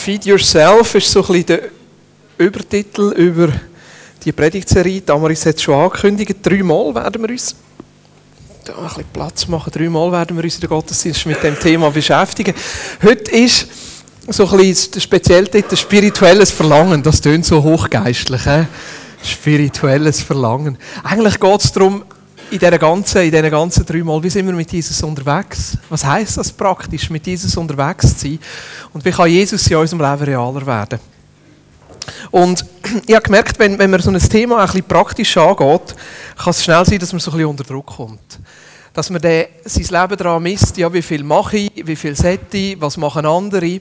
Feed Yourself ist so ein bisschen der Übertitel über die Predigtserie. Damaris hat es schon angekündigt. Dreimal werden wir uns da ein bisschen Platz machen. Dreimal werden wir uns in der Gottesdienst mit dem Thema beschäftigen. Heute ist so ein bisschen der spezielle Titel spirituelles Verlangen. Das tönt so hochgeistlich. He? Spirituelles Verlangen. Eigentlich geht es darum, in diesen ganzen, in diesen ganzen drei Mal, wie sind wir mit Jesus unterwegs? Was heißt das praktisch, mit Jesus unterwegs zu sein? Und wie kann Jesus in unserem Leben realer werden? Und ich habe gemerkt, wenn, wenn man so ein Thema ein bisschen praktisch angeht, kann es schnell sein, dass man so ein bisschen unter Druck kommt. Dass man dann sein Leben daran misst, ja, wie viel mache ich, wie viel sollte ich, was machen andere.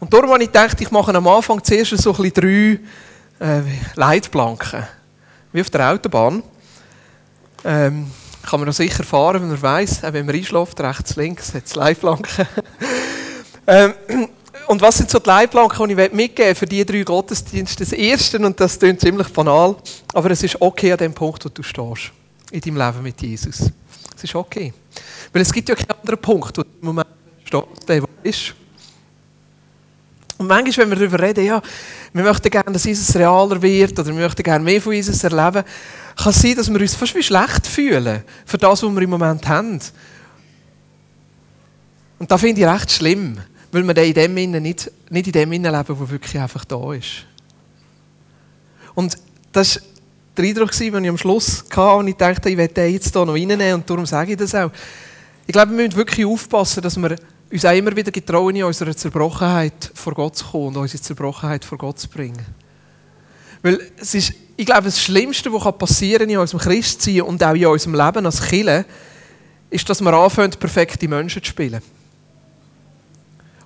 Und darum habe ich gedacht, ich mache am Anfang zuerst so ein bisschen drei äh, Leitplanken. Wie auf der Autobahn. Ähm, kann man noch sicher fahren, wenn man weiß, wenn man einschläft, rechts, links, hat es Leitplanken. ähm, und was sind so die Leitplanken, die ich mitgeben für die drei Gottesdienste? Das erste, und das klingt ziemlich banal, aber es ist okay an dem Punkt, wo du stehst. In deinem Leben mit Jesus. Es ist okay. Weil es gibt ja keinen anderen Punkt, wo du im Moment stehst, der ist. Und manchmal, wenn wir darüber reden, ja, wir möchten gerne, dass Jesus realer wird oder wir möchten gerne mehr von Jesus erleben, kann es sein, dass wir uns fast wie schlecht fühlen für das, was wir im Moment haben. Und das finde ich recht schlimm, weil wir in dem Innen nicht, nicht in dem Innen leben, wo wirklich einfach da ist. Und das war der Eindruck, den ich am Schluss hatte und ich dachte, ich werde den jetzt hier noch reinnehmen und darum sage ich das auch. Ich glaube, wir müssen wirklich aufpassen, dass wir uns auch immer wieder getrauen, in unserer Zerbrochenheit vor Gott zu kommen und unsere Zerbrochenheit vor Gott zu bringen. Weil es ist, ich glaube, das Schlimmste, was passieren in unserem Christsein und auch in unserem Leben als Killer, ist, dass wir anfangen, perfekte Menschen zu spielen.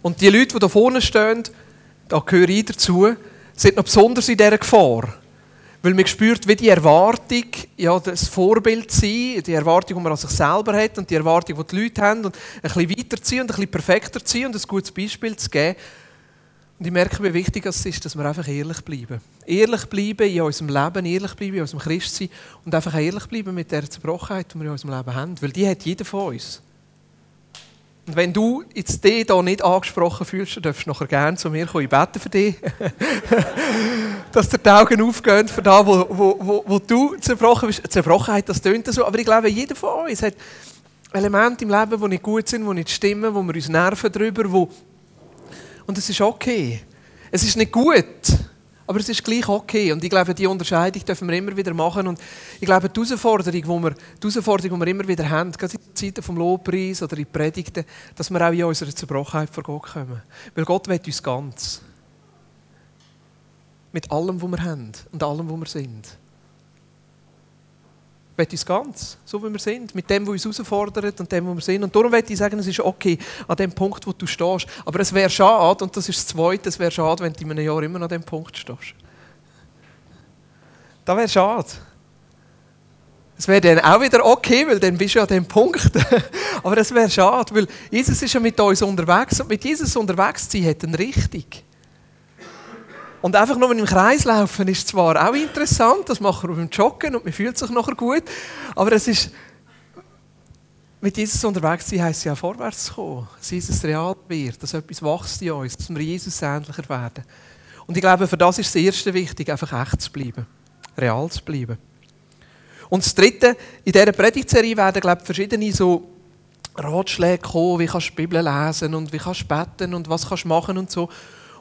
Und die Leute, die da vorne stehen, da gehöre ich dazu, sind noch besonders in dieser Gefahr. Weil man spürt, wie die Erwartung, ja, das Vorbild sein, die Erwartung, die man an sich selber hat und die Erwartung, die die Leute haben, und ein bisschen weiterziehen und ein bisschen perfekter ziehen und ein gutes Beispiel zu geben. Und ich merke, wie wichtig es ist, dass wir einfach ehrlich bleiben. Ehrlich bleiben in unserem Leben, ehrlich bleiben in unserem Christsein und einfach ehrlich bleiben mit der Zerbrochenheit, die wir in unserem Leben haben. Weil die hat jeder von uns. Und wenn du jetzt dich hier nicht angesprochen fühlst, dann darfst du nachher gerne zu mir kommen. Ich bete für dich. Dass dir die Augen aufgehen für das, wo, wo, wo, wo du zerbrochen bist. Zerbrochenheit, das tönt so. Aber ich glaube, jeder von uns hat Elemente im Leben, die nicht gut sind, die nicht stimmen, wo wir uns nerven darüber. Wo Und es ist okay. Es ist nicht gut. Aber es ist gleich okay. Und ich glaube, diese Unterscheidung dürfen wir immer wieder machen. Und ich glaube, die Herausforderung, die wir, die Herausforderung, die wir immer wieder haben, gerade in Zeiten vom Lobpreis oder in Predigten, dass wir auch in unserer Zerbrochenheit vor Gott kommen. Weil Gott will uns ganz. Mit allem, was wir haben und allem, was wir sind. Will uns ganz, so wie wir sind, mit dem, was uns herausfordert und dem, wo wir sind. Und darum möchte ich sagen, es ist okay an dem Punkt, wo du stehst. Aber es wäre schade, und das ist das Zweite, es wäre schade, wenn du in einem Jahr immer an dem Punkt stehst. Das wäre schade. Es wäre dann auch wieder okay, weil dann bist du an dem Punkt. Aber es wäre schade, weil Jesus ist ja mit uns unterwegs und mit Jesus unterwegs zu sein hat eine Richtung. Und einfach nur im Kreis laufen ist zwar auch interessant, das machen wir beim Joggen und man fühlt sich nachher gut, aber es ist, mit Jesus unterwegs sein heisst ja vorwärts zu kommen, dass Jesus real wird, dass etwas wächst in uns, dass wir Jesus ähnlicher werden. Und ich glaube, für das ist das Erste wichtig, einfach echt zu bleiben, real zu bleiben. Und das Dritte, in dieser Predigtserie werden, glaube ich, verschiedene so Ratschläge kommen, wie kannst du die Bibel lesen und wie kannst du beten und was kannst du machen und so.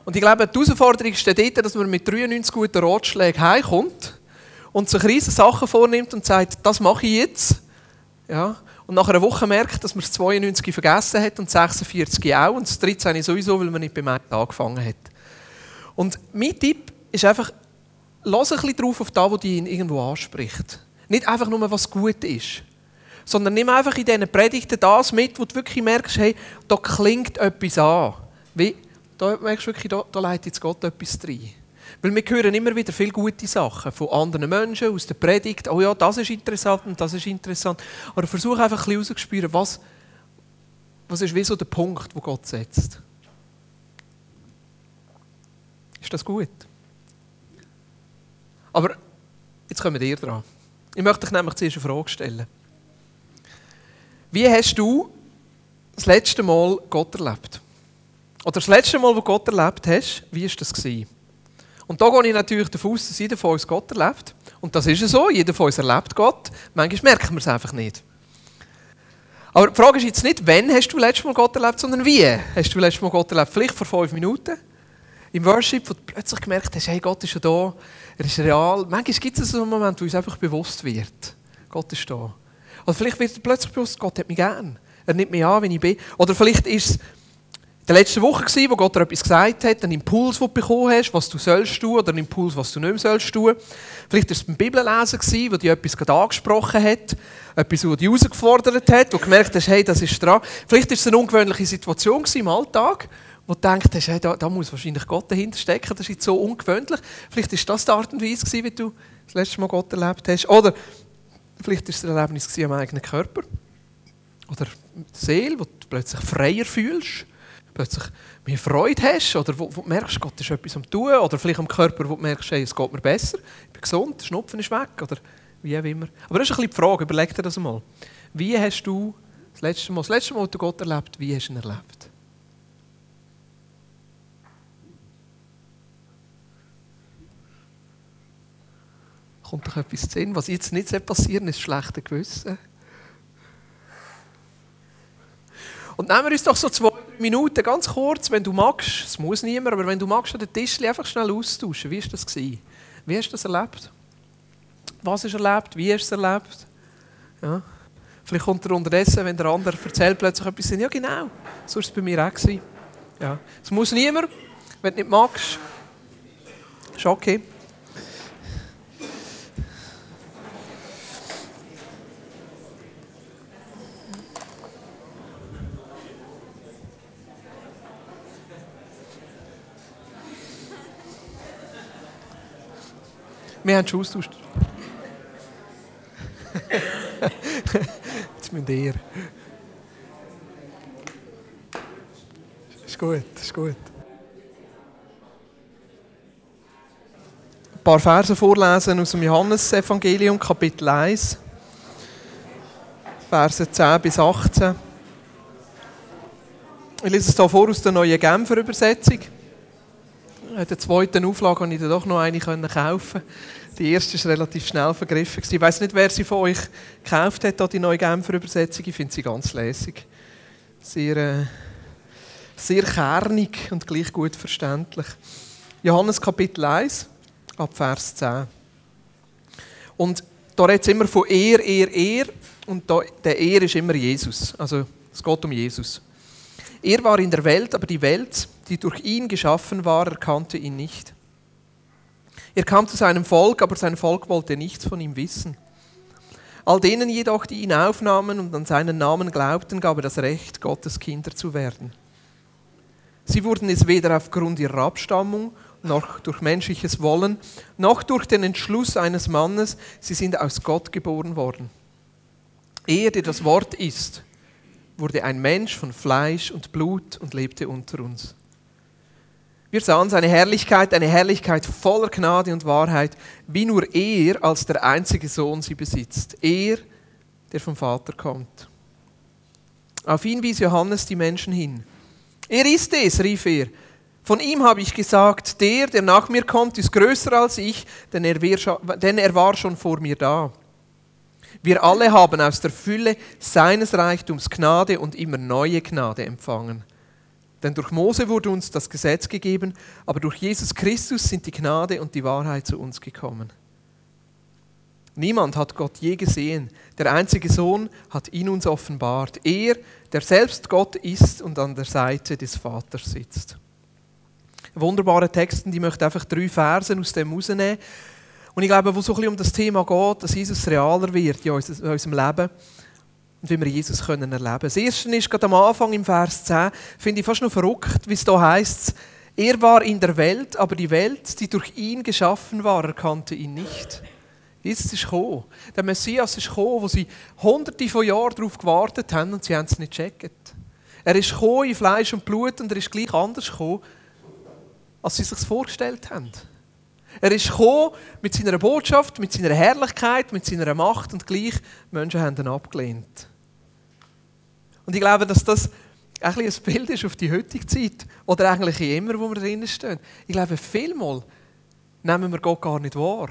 Und ich glaube, die Herausforderung ist dort, dass man mit 93 guten Ratschlägen heimkommt und sich riesige Sachen vornimmt und sagt, das mache ich jetzt. Ja. Und nach einer Woche merkt, dass man das 92 vergessen hat und das 46 auch und das 13 sowieso, weil man nicht beim einen angefangen hat. Und mein Tipp ist einfach, lass ein bisschen drauf auf das, was dich irgendwo anspricht. Nicht einfach nur, was gut ist, sondern nimm einfach in diesen Predigten das mit, wo du wirklich merkst, hey, da klingt etwas an. Wie da merkst du wirklich, da, da leitet jetzt Gott etwas rein. Weil wir hören immer wieder viele gute Sachen von anderen Menschen, aus der Predigt. Oh ja, das ist interessant und das ist interessant. Aber versuch einfach ein bisschen herauszuspüren, was, was ist wie so der Punkt, wo Gott setzt. Ist das gut? Aber jetzt kommen wir dran. Ich möchte dich nämlich zuerst eine Frage stellen. Wie hast du das letzte Mal Gott erlebt? Oder das letzte Mal, wo Gott erlebt hast, wie war das? Und da gehe ich natürlich davon aus, dass jeder von uns Gott erlebt. Und das ist ja so, jeder von uns erlebt Gott. Manchmal merken wir es einfach nicht. Aber die Frage ist jetzt nicht, wann hast du letztes Mal Gott erlebt, sondern wie hast du letztes Mal Gott erlebt? Vielleicht vor fünf Minuten? Im Worship, wo du plötzlich gemerkt hast, hey, Gott ist ja da, er ist real. Manchmal gibt es so einen Moment, wo uns einfach bewusst wird, Gott ist da. Oder vielleicht wird dir plötzlich bewusst, Gott hat mich gern. Er nimmt mich an, wenn ich bin. Oder vielleicht ist es der letzten Woche, gewesen, wo Gott dir etwas gesagt hat, ein Impuls, den du bekommen hast, was du sollst tun, oder ein Impuls, was du nicht mehr sollst tun. Vielleicht war es beim Bibellesen, wo dich etwas gerade angesprochen hat, etwas, das dich herausgefordert hat, wo du gemerkt hast, hey, das ist dran. Vielleicht war es eine ungewöhnliche Situation im Alltag, wo du denkst, hey, da, da, muss wahrscheinlich Gott dahinter stecken, das ist jetzt so ungewöhnlich. Vielleicht war das die Art und Weise, wie du das letzte Mal Gott erlebt hast. Oder vielleicht war es ein Erlebnis am eigenen Körper. Oder die Seele, wo du plötzlich freier fühlst plötzlich mehr Freude hast oder wo, wo du merkst, Gott ist etwas am tun oder vielleicht am Körper, wo du merkst, hey, es geht mir besser, ich bin gesund, der Schnupfen ist weg oder wie auch immer. Aber das ist ein bisschen die Frage, überleg dir das mal. Wie hast du das letzte Mal, das letzte Mal, du Gott erlebt, wie hast du ihn erlebt? Kommt doch etwas zu sehen, was jetzt nicht passieren ist schlechte Gewissen. Und nehmen wir uns doch so zwei, Minuten, ganz kurz, wenn du magst, es muss niemand, aber wenn du magst, den Tisch einfach schnell austauschen. Wie war das? Gewesen? Wie hast du das erlebt? Was du erlebt? Wie hast du es erlebt? Ja. Vielleicht kommt er unterdessen, wenn der andere erzählt, plötzlich etwas, ja genau, so war es bei mir auch. Gewesen. Ja. Es muss niemand, wenn du nicht magst, ist okay. Wir haben schon austauscht. Jetzt müsst ihr. Ist gut, ist gut. Ein paar Verse vorlesen aus dem Johannesevangelium, Kapitel 1, Verse 10 bis 18. Ich lese es hier vor aus der neuen Genfer Übersetzung. In der zweiten Auflage konnte ich doch noch eine kaufen. Die erste ist relativ schnell vergriffen. Ich weiß nicht, wer sie von euch gekauft hat, die neue Genfer Übersetzung. Ich finde sie ganz lässig. Sehr, äh, sehr kernig und gleich gut verständlich. Johannes Kapitel 1, ab Vers 10. Und da redet es immer von er, er, er. Und da, der Er ist immer Jesus. Also es geht um Jesus. Er war in der Welt, aber die Welt, die durch ihn geschaffen war, erkannte ihn nicht. Er kam zu seinem Volk, aber sein Volk wollte nichts von ihm wissen. All denen jedoch, die ihn aufnahmen und an seinen Namen glaubten, gab er das Recht, Gottes Kinder zu werden. Sie wurden es weder aufgrund ihrer Abstammung, noch durch menschliches Wollen, noch durch den Entschluss eines Mannes, sie sind aus Gott geboren worden. Er, der das Wort ist, wurde ein Mensch von Fleisch und Blut und lebte unter uns. Wir sahen seine Herrlichkeit, eine Herrlichkeit voller Gnade und Wahrheit, wie nur er als der einzige Sohn sie besitzt. Er, der vom Vater kommt. Auf ihn wies Johannes die Menschen hin. Er ist es, rief er. Von ihm habe ich gesagt, der, der nach mir kommt, ist größer als ich, denn er, war schon vor mir da. Wir alle haben aus der Fülle seines Reichtums Gnade und immer neue Gnade empfangen. Denn durch Mose wurde uns das Gesetz gegeben, aber durch Jesus Christus sind die Gnade und die Wahrheit zu uns gekommen. Niemand hat Gott je gesehen. Der einzige Sohn hat ihn uns offenbart. Er, der selbst Gott ist und an der Seite des Vaters sitzt. Wunderbare Texte, die möchte einfach drei Versen aus dem rausnehmen. Und ich glaube, wo so ein bisschen um das Thema geht, dass Jesus realer wird in unserem Leben und wie wir Jesus können erleben können. Das erste ist gerade am Anfang im Vers 10, finde ich fast noch verrückt, wie es da heißt. Er war in der Welt, aber die Welt, die durch ihn geschaffen war, erkannte ihn nicht. Jesus ist gekommen. Der Messias ist gekommen, wo sie hunderte von Jahren darauf gewartet haben und sie haben es nicht gecheckt. Er ist gekommen in Fleisch und Blut und er ist gleich anders gekommen, als sie sich vorgestellt haben. Er ist gekommen mit seiner Botschaft, mit seiner Herrlichkeit, mit seiner Macht und gleich Menschen haben ihn abgelehnt. Und ich glaube, dass das ein, ein Bild ist auf die heutige Zeit oder eigentlich immer, wo wir drinnen stehen. Ich glaube, vielmal nehmen wir Gott gar nicht wahr.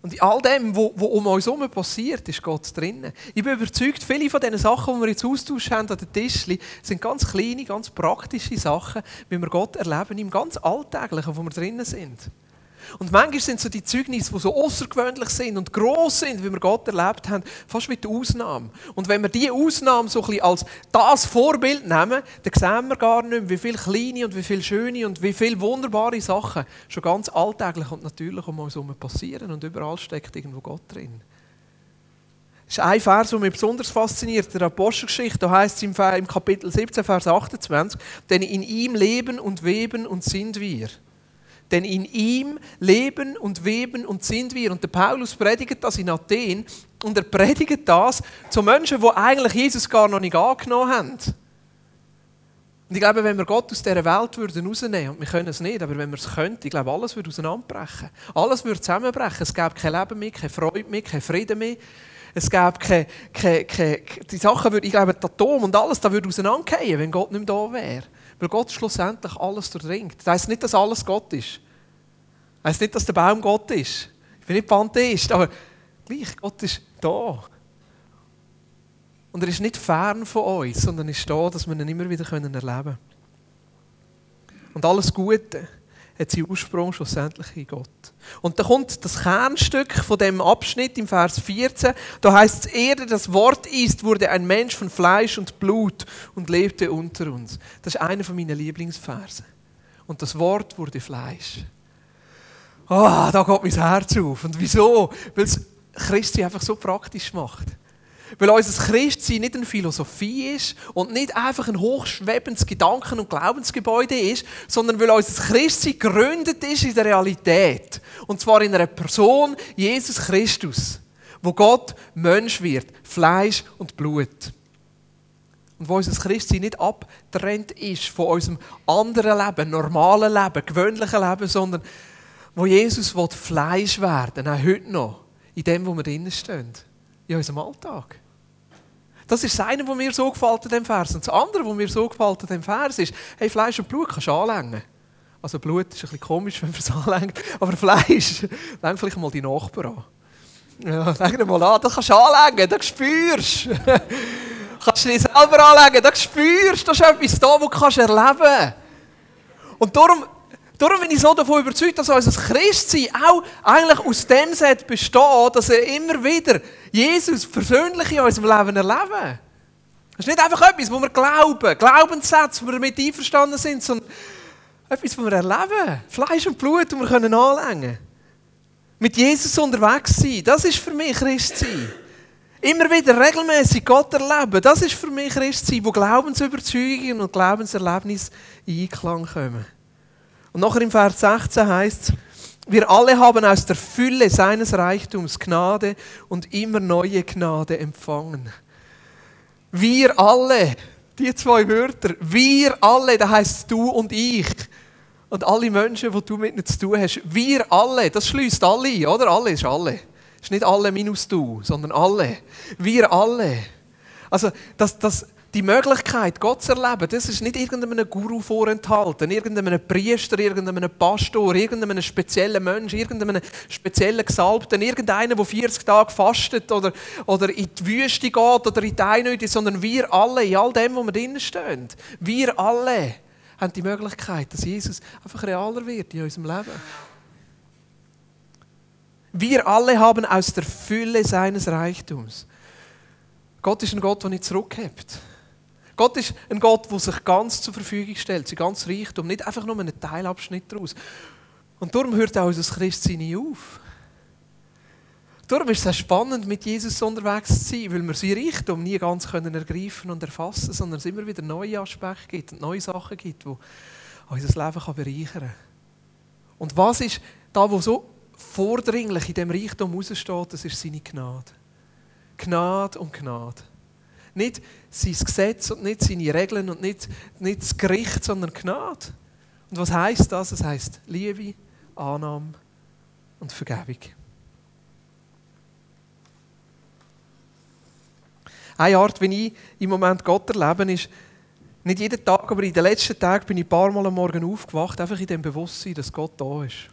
Und in all dem, was um uns herum passiert, ist Gott drinnen. Ich bin überzeugt, viele von diesen Sachen, die wir jetzt Austausch haben an den Tischli, sind ganz kleine, ganz praktische Sachen, wie wir Gott erleben, im ganz Alltäglichen, wo wir drinnen sind. Und manchmal sind so die Zeugnisse, die so außergewöhnlich sind und gross sind, wie wir Gott erlebt haben, fast wie die Ausnahme. Und wenn wir diese Ausnahme so ein bisschen als das Vorbild nehmen, dann sehen wir gar nicht mehr, wie viele kleine und wie viele schöne und wie viele wunderbare Sachen schon ganz alltäglich und natürlich um uns herum passieren. Und überall steckt irgendwo Gott drin. Das ist ein Vers, der mich besonders fasziniert, der Apostelgeschichte. Da heißt es im Kapitel 17, Vers 28, denn in ihm leben und weben und sind wir. Denn in ihm leben und weben und sind wir. Und der Paulus predigt das in Athen. Und er predigt das zu Menschen, die eigentlich Jesus gar noch nicht angenommen haben. Und ich glaube, wenn wir Gott aus dieser Welt würden rausnehmen, und wir können es nicht, aber wenn wir es könnten, ich glaube, alles würde auseinanderbrechen. Alles würde zusammenbrechen. Es gäbe kein Leben mehr, keine Freude mehr, kein Frieden mehr. Es gäbe keine, keine, keine, die Sachen, würde, ich glaube, das Atom und alles, das würde auseinandergehen, wenn Gott nicht mehr da wäre. Weil Gott schlussendlich alles durchdringt. Das heisst nicht, dass alles Gott ist. Das heisst nicht, dass der Baum Gott ist. Ich bin nicht Pantheist, aber gleich, Gott ist da. Und er ist nicht fern von uns, sondern ist da, dass wir ihn immer wieder erleben können. Und alles Gute hat seinen Ursprung schlussendlich in Gott. Und da kommt das Kernstück von dem Abschnitt im Vers 14. Da heißt es, Erde das Wort ist, wurde ein Mensch von Fleisch und Blut und lebte unter uns. Das ist einer von meinen Lieblingsversen. Und das Wort wurde Fleisch. Ah, oh, da geht mein Herz auf. Und wieso? Weil es Christi einfach so praktisch macht. Weil unser Christsein nicht eine Philosophie ist und nicht einfach ein hochschwebendes Gedanken- und Glaubensgebäude ist, sondern weil unser Christsein gegründet ist in der Realität. Und zwar in einer Person, Jesus Christus, wo Gott Mensch wird, Fleisch und Blut. Und wo unser Christsein nicht abtrennt ist von unserem anderen Leben, normalen Leben, gewöhnlichen Leben, sondern wo Jesus Fleisch werden will, auch heute noch, in dem, wo wir drinnen stehen in unserem Alltag. Das ist das eine, was mir so gefällt an dem Vers. Und das andere, was mir so gefällt an dem Vers, ist, hey, Fleisch und Blut kannst du anlängen. Also Blut ist ein bisschen komisch, wenn man es anlängt, aber Fleisch, läng vielleicht mal die Nachbarn an. Ja, läng mal an, das kannst du anlängen, das spürst du. kannst du dich selber anlegen, das spürst du, das ist etwas da, was du erleben kannst. Und darum Darum bin ich so davon überzeugt, dass unser Christsein auch eigentlich aus dem Set besteht, dass er immer wieder Jesus persönlich in unserem Leben erleben. Das ist nicht einfach etwas, wo wir glauben, Glaubenssätze, wo wir damit einverstanden sind, sondern etwas, was wir erleben. Fleisch und Blut, das wir können anlängen Mit Jesus unterwegs sein, das ist für mich Christsein. Immer wieder regelmäßig Gott erleben, das ist für mich Christsein, wo Glaubensüberzeugungen und Glaubenserlebnisse in Einklang kommen. Und nachher im Vers 16 heißt es, wir alle haben aus der Fülle seines Reichtums Gnade und immer neue Gnade empfangen. Wir alle, die zwei Wörter, wir alle, da heißt du und ich. Und alle Menschen, die du mit ihnen zu tun hast, wir alle, das schließt alle, oder? Alle ist alle. Es ist nicht alle minus du, sondern alle. Wir alle. Also, das, das, die Möglichkeit, Gott zu erleben, das ist nicht irgendeinem Guru vorenthalten, irgendeinem Priester, irgendeinem Pastor, irgendeinem speziellen Mensch, irgendeinem speziellen Gesalbten, irgendeiner, der 40 Tage fastet oder, oder in die Wüste geht oder in die Einöde, sondern wir alle, in all dem, wo wir drinnen stehen, wir alle haben die Möglichkeit, dass Jesus einfach realer wird in unserem Leben. Wir alle haben aus der Fülle seines Reichtums. Gott ist ein Gott, der nicht zurückhebt. Gott ist ein Gott, der sich ganz zur Verfügung stellt, sein ganz Reichtum, nicht einfach nur einen Teilabschnitt daraus. Und darum hört auch unser Christsein nie auf. Darum ist es spannend, mit Jesus unterwegs zu sein, weil wir sein Reichtum nie ganz können ergreifen und erfassen sondern es immer wieder neue Aspekte gibt und neue Sachen gibt, die unser Leben bereichern kann. Und was ist da, wo so vordringlich in dem Reichtum raussteht, das ist seine Gnade. Gnade und Gnade. Nicht sein Gesetz und nicht seine Regeln und nicht, nicht das Gericht, sondern Gnade. Und was heißt das? Es heißt Liebe, Annahme und Vergebung. Eine Art, wie ich im Moment Gott erlebe, ist, Nicht jeden Tag, aber in den letzten Tagen bin ich ein paar Mal am Morgen aufgewacht, einfach in dem Bewusstsein, dass Gott da ist.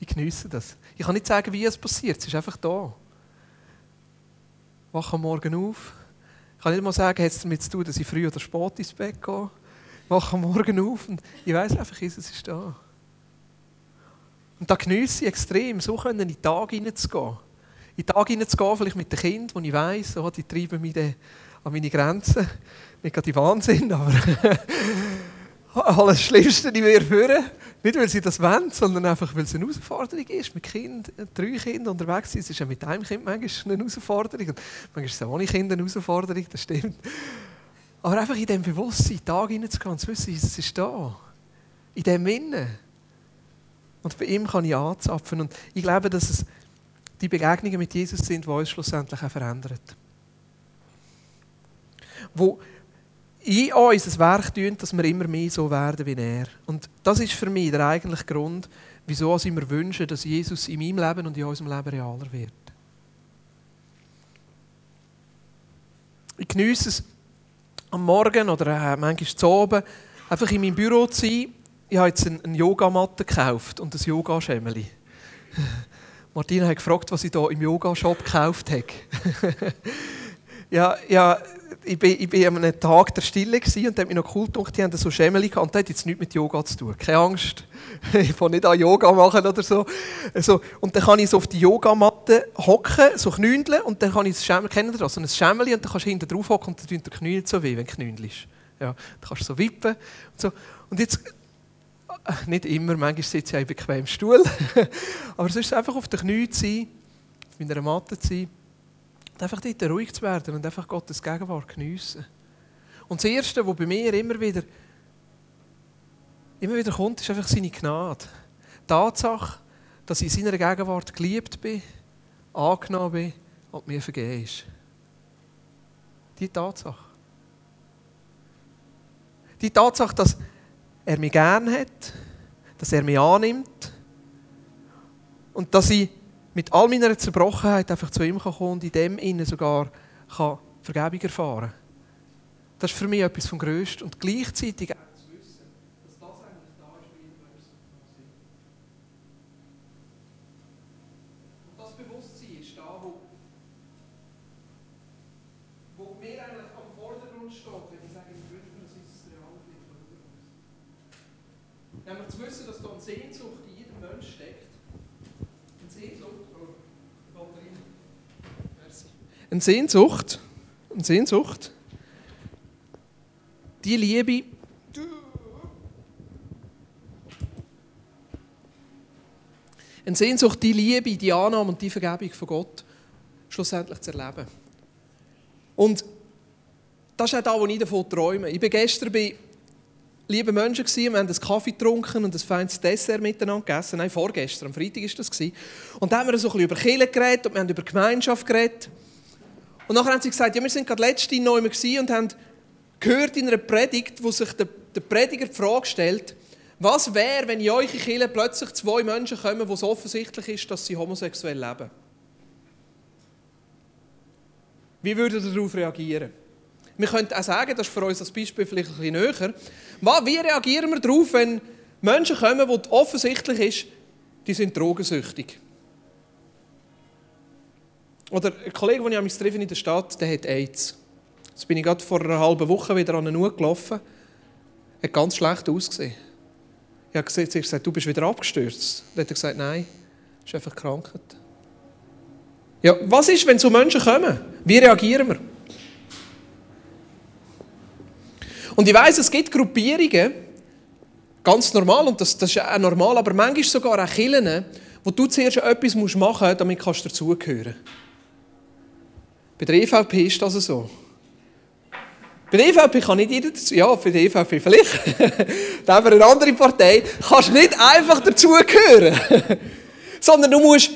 Ich genieße das. Ich kann nicht sagen, wie es passiert, es ist einfach da. Ich wache am Morgen auf. Kann nicht mal sagen, hat es damit zu tun, dass ich früh oder spät ins Bett gehe. Ich wache am Morgen auf und ich weiß einfach, Jesus ist da. Und da genieße ich extrem, so in den Tag hineinzugehen. In den Tag hineinzugehen, vielleicht mit den Kindern, wo ich weiss, oh, die treiben mich an meine Grenzen. Nicht gerade die Wahnsinn, aber alles Schlimmste in mir führen. Nicht, weil sie das wollen, sondern einfach, weil es eine Herausforderung ist. Mit Kind, drei Kindern unterwegs sein, es ist ja mit einem Kind manchmal eine Herausforderung. Und manchmal ist es ohne Kind eine Herausforderung, das stimmt. Aber einfach in dem Bewusstsein, Tag hineinzugehen zu wissen, Jesus ist da. In dem Innen. Und bei ihm kann ich anzapfen. Und ich glaube, dass es die Begegnungen mit Jesus sind, die uns schlussendlich auch verändern. Wo in uns ein Werk tun, dass wir immer mehr so werden wie er. Und das ist für mich der eigentliche Grund, wieso ich mir wünsche, dass Jesus in meinem Leben und in unserem Leben realer wird. Ich genieße es am Morgen oder äh, manchmal zu oben, einfach in meinem Büro zu sein. Ich habe jetzt eine Yogamatte gekauft und ein Yoga-Schemmeli. Martina hat gefragt, was ich hier im Yoga-Shop gekauft habe. ja, ja, ich bin, ich bin an einem Tag der Stille und habe mich noch cool gedacht, die haben so Schemmeli gehabt das hat jetzt nichts mit Yoga zu tun. Keine Angst, ich will nicht an Yoga machen oder so. Also, und dann kann ich so auf die Yogamatte hocken, so knündeln und dann kann ich das Schemmeli, kennen das? So ein Schemmeli und dann kannst du hinten drauf hocken und dann tut der Knie so weh, wenn du knündelst. Ja, dann kannst du so wippen und so. Und jetzt, äh, nicht immer, manchmal sitze ich auch im bequemen Stuhl, aber ist einfach auf den Knien zu sein, auf meiner Matte zu sein und einfach dort ruhig zu werden und einfach Gottes Gegenwart geniessen. Und das Erste, was bei mir immer wieder, immer wieder kommt, ist einfach seine Gnade. Die Tatsache, dass ich in seiner Gegenwart geliebt bin, angenommen bin und mir vergeben ist. Die Tatsache. Die Tatsache, dass er mich gern hat, dass er mich annimmt und dass ich mit all meiner Zerbrochenheit einfach zu ihm kommen und in dem innen sogar kann Vergebung erfahren kann. Das ist für mich etwas vom Größten. Und gleichzeitig auch zu wissen, dass das eigentlich da ist, wie wir Und das Bewusstsein ist da, wo, wo mir eigentlich am Vordergrund steht, wenn ich sage, ich wünsche mir, dass es real wird. Nämlich zu wissen, dass da eine Sehnsucht in jedem Menschen steckt. Eine Sehnsucht, eine Sehnsucht, eine Sehnsucht, die Liebe, eine Sehnsucht, die Liebe, die Annahme und die Vergebung von Gott schlussendlich zu erleben. Und das ist auch das, was ich davon träume. Ich war gestern bei lieben Menschen, wir haben einen Kaffee getrunken und ein feines Dessert miteinander gegessen. Nein, vorgestern, am Freitag war das. Und da haben wir so ein bisschen über Kirche geredet und wir haben über Gemeinschaft geredet. Und nachher haben sie gesagt, ja, wir sind gerade letzte neu und haben gehört in einer Predigt, wo sich der, der Prediger die Frage stellt, was wäre, wenn in euch Kirche plötzlich zwei Menschen kommen, wo es offensichtlich ist, dass sie homosexuell leben? Wie würdet ihr darauf reagieren? Wir könnten auch sagen, das ist für uns als Beispiel vielleicht ein bisschen näher, wie reagieren wir darauf, wenn Menschen kommen, wo offensichtlich ist, die sind drogensüchtig? Oder ein Kollege, den ich in der Stadt, der hat AIDS. Jetzt bin ich gerade vor einer halben Woche wieder an eine Uhr gelaufen. Hat ganz schlecht ausgesehen. Ich habe gesagt, du bist wieder abgestürzt. Dann hat er gesagt, nein, du bist einfach Krankheit. Ja, was ist, wenn so Menschen kommen? Wie reagieren wir? Und ich weiß, es gibt Gruppierungen, ganz normal, und das, das ist auch normal, aber manchmal sogar auch Kirchen, wo du zuerst etwas machen musst, damit du dazugehören kannst. Bei der EVP ist das so. Bei der EVP kann nicht jeder dazu, ja, für die EVP vielleicht, dann für eine andere Partei, kannst nicht einfach dazugehören. Sondern du musst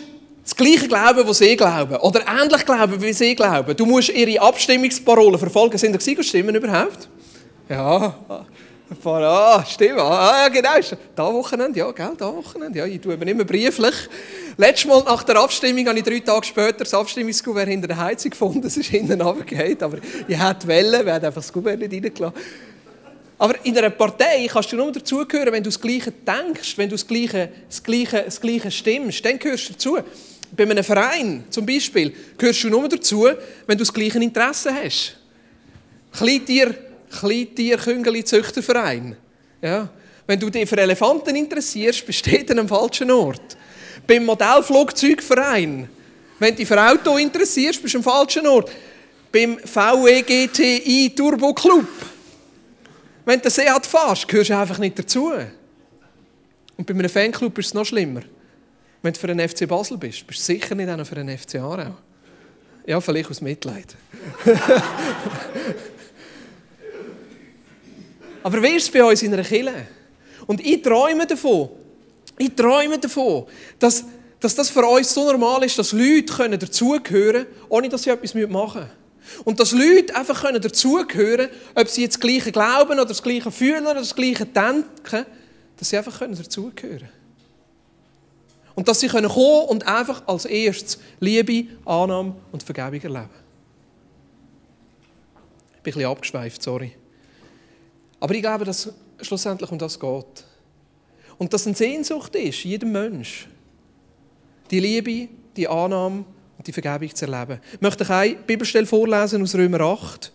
das Gleiche glauben, was sie glauben. Oder ähnlich glauben, wie sie glauben. Du musst ihre Abstimmungsparolen verfolgen. Sind da Stimmen überhaupt? Ja. Ah, stimmt. Ah, genau. Da Wochenende, ja, gell, da Wochenende. Ja, ich tue mir immer brieflich. Letztes Mal nach der Abstimmung habe ich drei Tage später das Abstimmungskuvert hinter der Heizung gefunden. Es ist hinten runtergefallen, aber ich hätte Welle, wir haben einfach das Kuvert nicht reingelassen. Aber in einer Partei kannst du nur dazugehören, wenn du das Gleiche denkst, wenn du das Gleiche, das Gleiche, das Gleiche stimmst. Dann gehörst du dazu. Bei einem Verein zum Beispiel gehörst du nur dazu, wenn du das gleiche Interesse hast. Kleintier, Kleintier Küngeli Züchterverein. Ja. Wenn du dich für Elefanten interessierst, besteht an einem falschen Ort. Beim Modellflugzeugverein. Wenn du dich für Auto interessierst, bist du am falschen Ort. Beim VEGTI Turbo Club. Wenn du Seat fährst, gehörst du einfach nicht dazu. Und bei einem Fanclub ist es noch schlimmer. Wenn du für einen FC Basel bist, bist du sicher nicht einer für einen FC Aarau. Ja, vielleicht aus Mitleid. Aber wie ist bei uns in einer Kirche? Und ich träume davon, ich träume davon, dass, dass das für uns so normal ist, dass Leute dazugehören können, ohne dass sie etwas machen müssen. Und dass Leute einfach dazugehören können, ob sie jetzt das Gleiche glauben oder das Gleiche fühlen oder das Gleiche denken, dass sie einfach dazugehören können. Und dass sie kommen können und einfach als erstes Liebe, Annahme und Vergebung erleben. Ich bin ein bisschen abgeschweift, sorry. Aber ich glaube, dass schlussendlich um das geht. Und dass eine Sehnsucht ist, jedem Mensch, die Liebe, die Annahme und die Vergebung zu erleben. Ich möchte euch eine Bibelstelle vorlesen aus Römer 8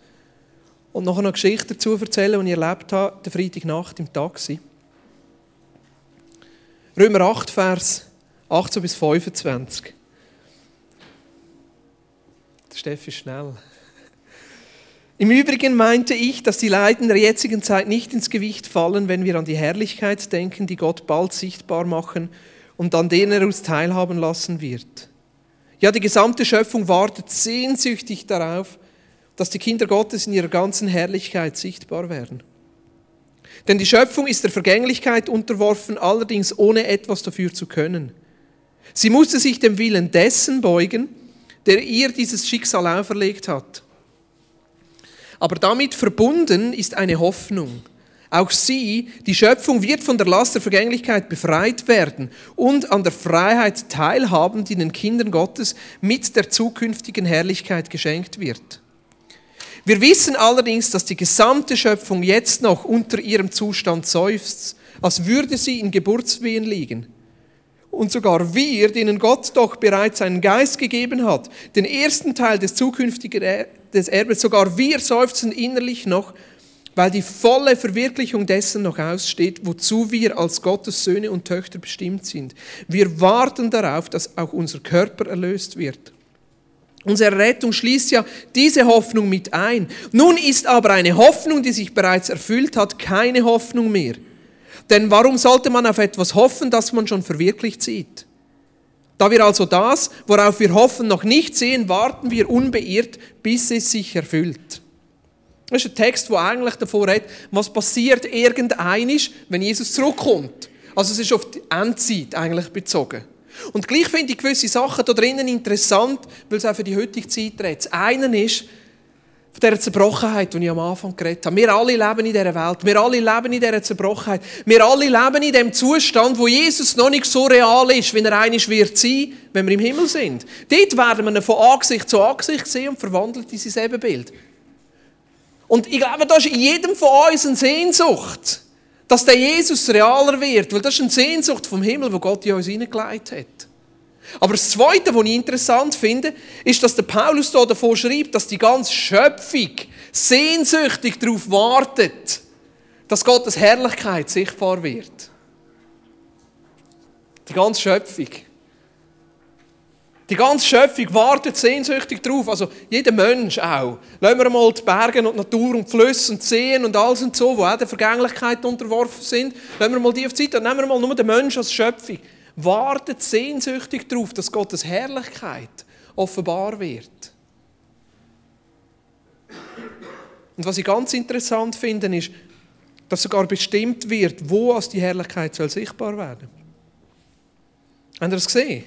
und nachher noch eine Geschichte dazu erzählen, die ich erlebt habe, der Freitagnacht im Taxi. Römer 8, Vers 18 bis 25. Der Steff ist schnell. Im Übrigen meinte ich, dass die Leiden der jetzigen Zeit nicht ins Gewicht fallen, wenn wir an die Herrlichkeit denken, die Gott bald sichtbar machen und an denen er uns teilhaben lassen wird. Ja, die gesamte Schöpfung wartet sehnsüchtig darauf, dass die Kinder Gottes in ihrer ganzen Herrlichkeit sichtbar werden. Denn die Schöpfung ist der Vergänglichkeit unterworfen, allerdings ohne etwas dafür zu können. Sie musste sich dem Willen dessen beugen, der ihr dieses Schicksal auferlegt hat. Aber damit verbunden ist eine Hoffnung. Auch sie, die Schöpfung, wird von der Last der Vergänglichkeit befreit werden und an der Freiheit teilhaben, die den Kindern Gottes mit der zukünftigen Herrlichkeit geschenkt wird. Wir wissen allerdings, dass die gesamte Schöpfung jetzt noch unter ihrem Zustand seufzt, als würde sie in Geburtswehen liegen. Und sogar wir, denen Gott doch bereits seinen Geist gegeben hat, den ersten Teil des zukünftigen des Erbes, sogar wir seufzen innerlich noch, weil die volle Verwirklichung dessen noch aussteht, wozu wir als Gottes Söhne und Töchter bestimmt sind. Wir warten darauf, dass auch unser Körper erlöst wird. Unsere Rettung schließt ja diese Hoffnung mit ein. Nun ist aber eine Hoffnung, die sich bereits erfüllt hat, keine Hoffnung mehr. Denn warum sollte man auf etwas hoffen, das man schon verwirklicht sieht? Da wir also das, worauf wir hoffen, noch nicht sehen, warten wir unbeirrt, bis es sich erfüllt. Das ist ein Text, der eigentlich davor redet, was passiert irgendeinisch, wenn Jesus zurückkommt. Also es ist auf die Endzeit eigentlich bezogen. Und gleich finde ich gewisse Sachen da drinnen interessant, weil es auch für die heutige Zeit redet. Das eine ist, von dieser Zerbrochenheit, die ich am Anfang geredet habe. Wir alle leben in dieser Welt. Wir alle leben in dieser Zerbrochenheit. Wir alle leben in dem Zustand, wo Jesus noch nicht so real ist, wie er einisch wird sein, wenn wir im Himmel sind. Dort werden wir ihn von Angesicht zu Angesicht sehen und verwandelt in sein Ebenbild. Und ich glaube, da ist in jedem von uns eine Sehnsucht, dass der Jesus realer wird, weil das ist eine Sehnsucht vom Himmel, wo Gott in uns hineingelegt hat. Aber das Zweite, was ich interessant finde, ist, dass der Paulus hier davon schreibt, dass die ganze Schöpfung sehnsüchtig darauf wartet, dass Gottes Herrlichkeit sichtbar wird. Die ganze Schöpfung. Die ganze Schöpfung wartet sehnsüchtig darauf, also jeder Mensch auch. Lassen wir mal die Berge und die Natur und die Flüsse und die Seen und alles und so, die auch der Vergänglichkeit unterworfen sind. Lassen wir mal die auf die Seite und nehmen wir mal nur den Menschen als Schöpfung wartet sehnsüchtig darauf, dass Gottes Herrlichkeit offenbar wird. Und was ich ganz interessant finde, ist, dass sogar bestimmt wird, wo als die Herrlichkeit soll sichtbar werden. Habt ihr das gesehen?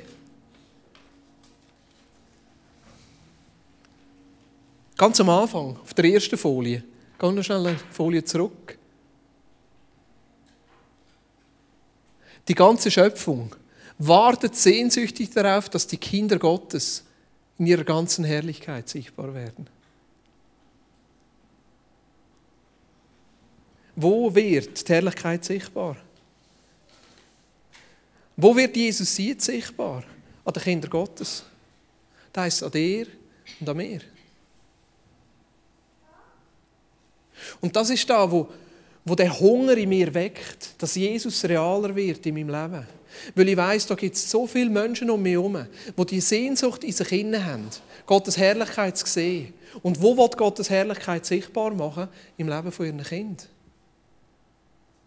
Ganz am Anfang, auf der ersten Folie. Geh noch schnell eine Folie zurück. Die ganze Schöpfung wartet sehnsüchtig darauf, dass die Kinder Gottes in ihrer ganzen Herrlichkeit sichtbar werden. Wo wird die Herrlichkeit sichtbar? Wo wird Jesus jetzt sichtbar? An den Kindern Gottes. Das heisst an dir und an mir. Und das ist da, wo, wo der Hunger in mir weckt, dass Jesus realer wird in meinem Leben. Weil ich weiß, da gibt es so viele Menschen um mich herum, die die Sehnsucht in sich inne haben, Gottes Herrlichkeit zu sehen. Und wo wird Gottes Herrlichkeit sichtbar machen? Im Leben von ihren Kind.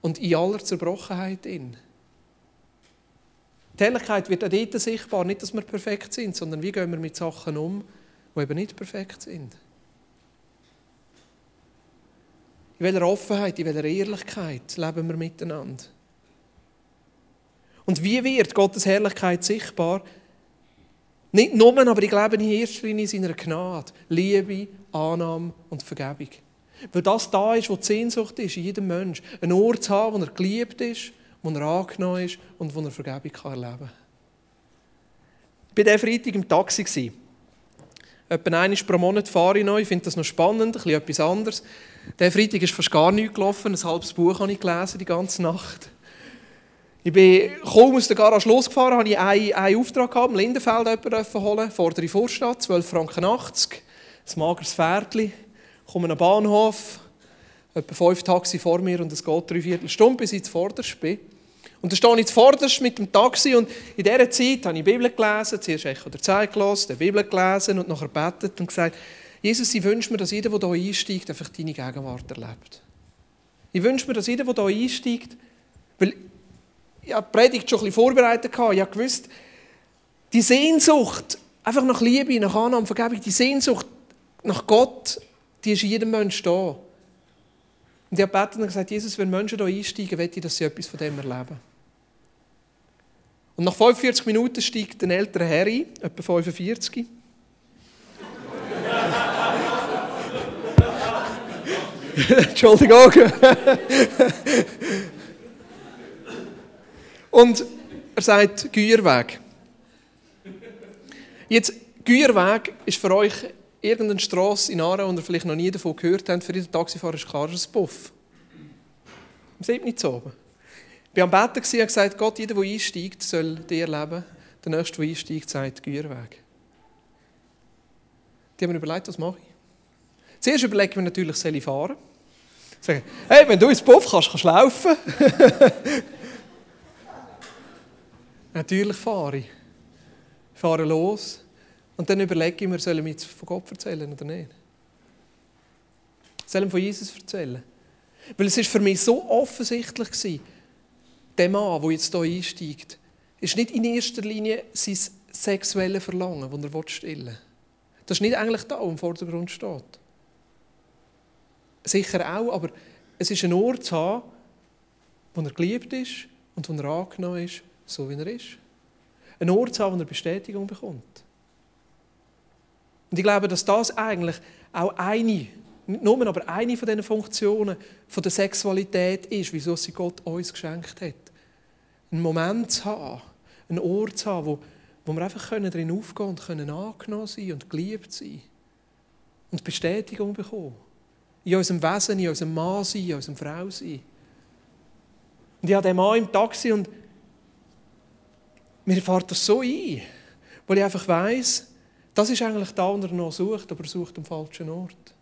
Und in aller Zerbrochenheit. In. Die Herrlichkeit wird auch dort sichtbar, nicht, dass wir perfekt sind, sondern wie gehen wir mit Sachen um, die eben nicht perfekt sind. In welcher Offenheit, in welcher Ehrlichkeit leben wir miteinander? Und wie wird Gottes Herrlichkeit sichtbar? Nicht nur, aber ich glaube in erster Linie in seiner Gnade, Liebe, Annahme und Vergebung. Weil das da ist, wo die Sehnsucht ist, in jedem Menschen. Ein Ort zu haben, wo er geliebt ist, wo er angenommen ist und wo er Vergebung kann erleben kann. Ich war diesen Freitag im Taxi. Etwa einmal pro Monat fahre ich neu. Ich finde das noch spannend, ein bisschen etwas anderes. Diesen Freitag ist fast gar nichts gelaufen. Ein halbes Buch habe ich gelesen, die ganze Nacht. Ich bin kaum aus der Garage losgefahren, habe ich einen, einen Auftrag gehabt, im Lindenfeld jemanden holen, vordere Vorstadt, 12 Franken 80, ein mageres Pferdchen, komme an den Bahnhof, etwa fünf Taxi vor mir und es geht drei Viertelstunde, bis ich zuvorderst bin. Und dann stehe ich zuvorderst mit dem Taxi und in dieser Zeit habe ich die Bibel gelesen, zuerst Echo der Zeit gelesen, die Bibel gelesen und nachher betet und gesagt, Jesus, ich wünsche mir, dass jeder, der hier einsteigt, einfach deine Gegenwart erlebt. Ich wünsche mir, dass jeder, der hier einsteigt, weil ich habe die Predigt schon ein bisschen vorbereitet hatte. Ich habe gewusst, die Sehnsucht, einfach nach Liebe, nach Annahme, Vergebung, die Sehnsucht nach Gott, die ist in jedem Menschen da. Und ich habe gebetet und gesagt, Jesus, wenn Menschen hier einsteigen, will ich, dass sie etwas von dem erleben. Und nach 45 Minuten steigt ein älterer Herr ein, etwa 45. Entschuldigung. Und er sagt Güerweg. Jetzt, Güerweg ist für euch irgendeine Straße in Aarau, und ihr vielleicht noch nie davon gehört habt, für jeden Taxifahrer ist klar, ein Puff. Am 7. nicht so. Ich war am Betten und gesagt, Gott, jeder, der einsteigt, soll dir leben. Der Nächste, der einsteigt, sagt Güerweg. Die haben mir überlegt, was mache ich? Zuerst überlegen wir natürlich, soll ich fahren? Sagen, hey, wenn du ins Puff kannst, kannst du laufen. Natürlich fahre ich. Ich fahre los und dann überlege ich mir, soll ich mir von Gott erzählen oder nicht? Soll ich von Jesus erzählen? Weil es ist für mich so offensichtlich war, der Mann, der jetzt hier einsteigt, ist nicht in erster Linie sein sexuelles Verlangen, das er stillen will. Das ist nicht eigentlich da, wo im Vordergrund steht. Sicher auch, aber es ist ein Ort zu haben, wo er geliebt ist und wo er angenommen ist so wie er ist. Ein Ort zu haben, wo er Bestätigung bekommt. Und ich glaube, dass das eigentlich auch eine, nicht nur, aber eine von diesen Funktionen von der Sexualität ist, wieso sie Gott uns geschenkt hat. Einen Moment zu haben, einen Ort zu haben, wo, wo wir einfach drin aufgehen und können angenommen sein und geliebt sein. Und Bestätigung bekommen. In unserem Wesen, in unserem Mann sein, in unserem Frau sein. Und ich habe den Mann im Taxi und mir fährt das so ein, weil ich einfach weiss, das ist eigentlich da, wo er noch sucht, aber er sucht am falschen Ort.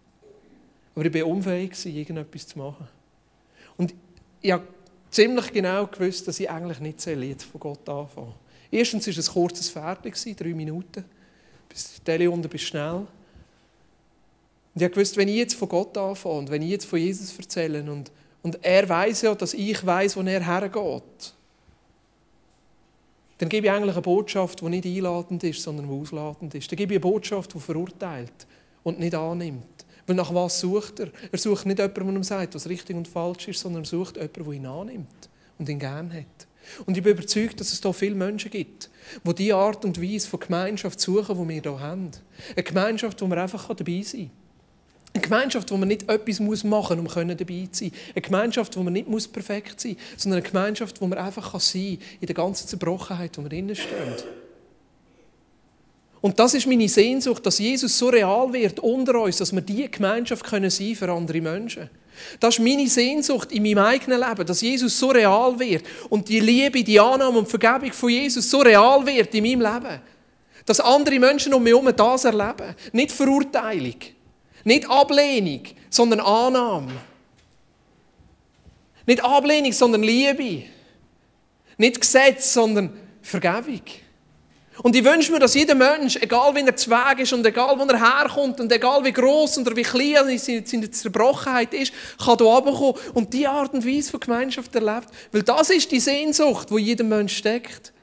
Aber ich war unfähig, irgendetwas zu machen. Und ich habe ziemlich genau gewusst, dass ich eigentlich nicht jetzt von Gott anfangen Erstens war es ein kurzes Fertig, drei Minuten. Bis Tele unten bist schnell. Und ich gewusst, wenn ich jetzt von Gott anfange und wenn ich jetzt von Jesus erzähle und, und er weiß ja, dass ich weiß, wo er hergeht, dann gebe ich eigentlich eine Botschaft, die nicht einladend ist, sondern die ausladend ist. Dann gebe ich eine Botschaft, die verurteilt und nicht annimmt. Weil nach was sucht er? Er sucht nicht jemanden, der ihm sagt, was richtig und falsch ist, sondern er sucht jemanden, der ihn annimmt und ihn gern hat. Und ich bin überzeugt, dass es da viele Menschen gibt, die diese Art und Weise von Gemeinschaft suchen, die wir hier haben. Eine Gemeinschaft, wo man einfach dabei sein kann. Eine Gemeinschaft, wo man nicht etwas machen muss, um dabei zu sein. Eine Gemeinschaft, wo man nicht perfekt sein muss, sondern eine Gemeinschaft, wo man einfach sein kann, in der ganzen Zerbrochenheit, wo drinnen stehen. Und das ist meine Sehnsucht, dass Jesus so real wird unter uns, dass wir diese Gemeinschaft können sein für andere Menschen. Das ist meine Sehnsucht in meinem eigenen Leben, dass Jesus so real wird und die Liebe, die Annahme und Vergebung von Jesus so real wird in meinem Leben. Dass andere Menschen um mich herum das erleben. Nicht Verurteilung, nicht Ablehnung, sondern Annahme. Nicht Ablehnung, sondern Liebe. Nicht Gesetz, sondern Vergebung. Und ich wünsche mir, dass jeder Mensch, egal wie er zu Weg ist und egal wo er herkommt und egal wie groß oder wie klein seine Zerbrochenheit ist, kann hier runterkommen und diese Art und Weise von Gemeinschaft erlebt. Weil das ist die Sehnsucht, wo jeder Mensch steckt.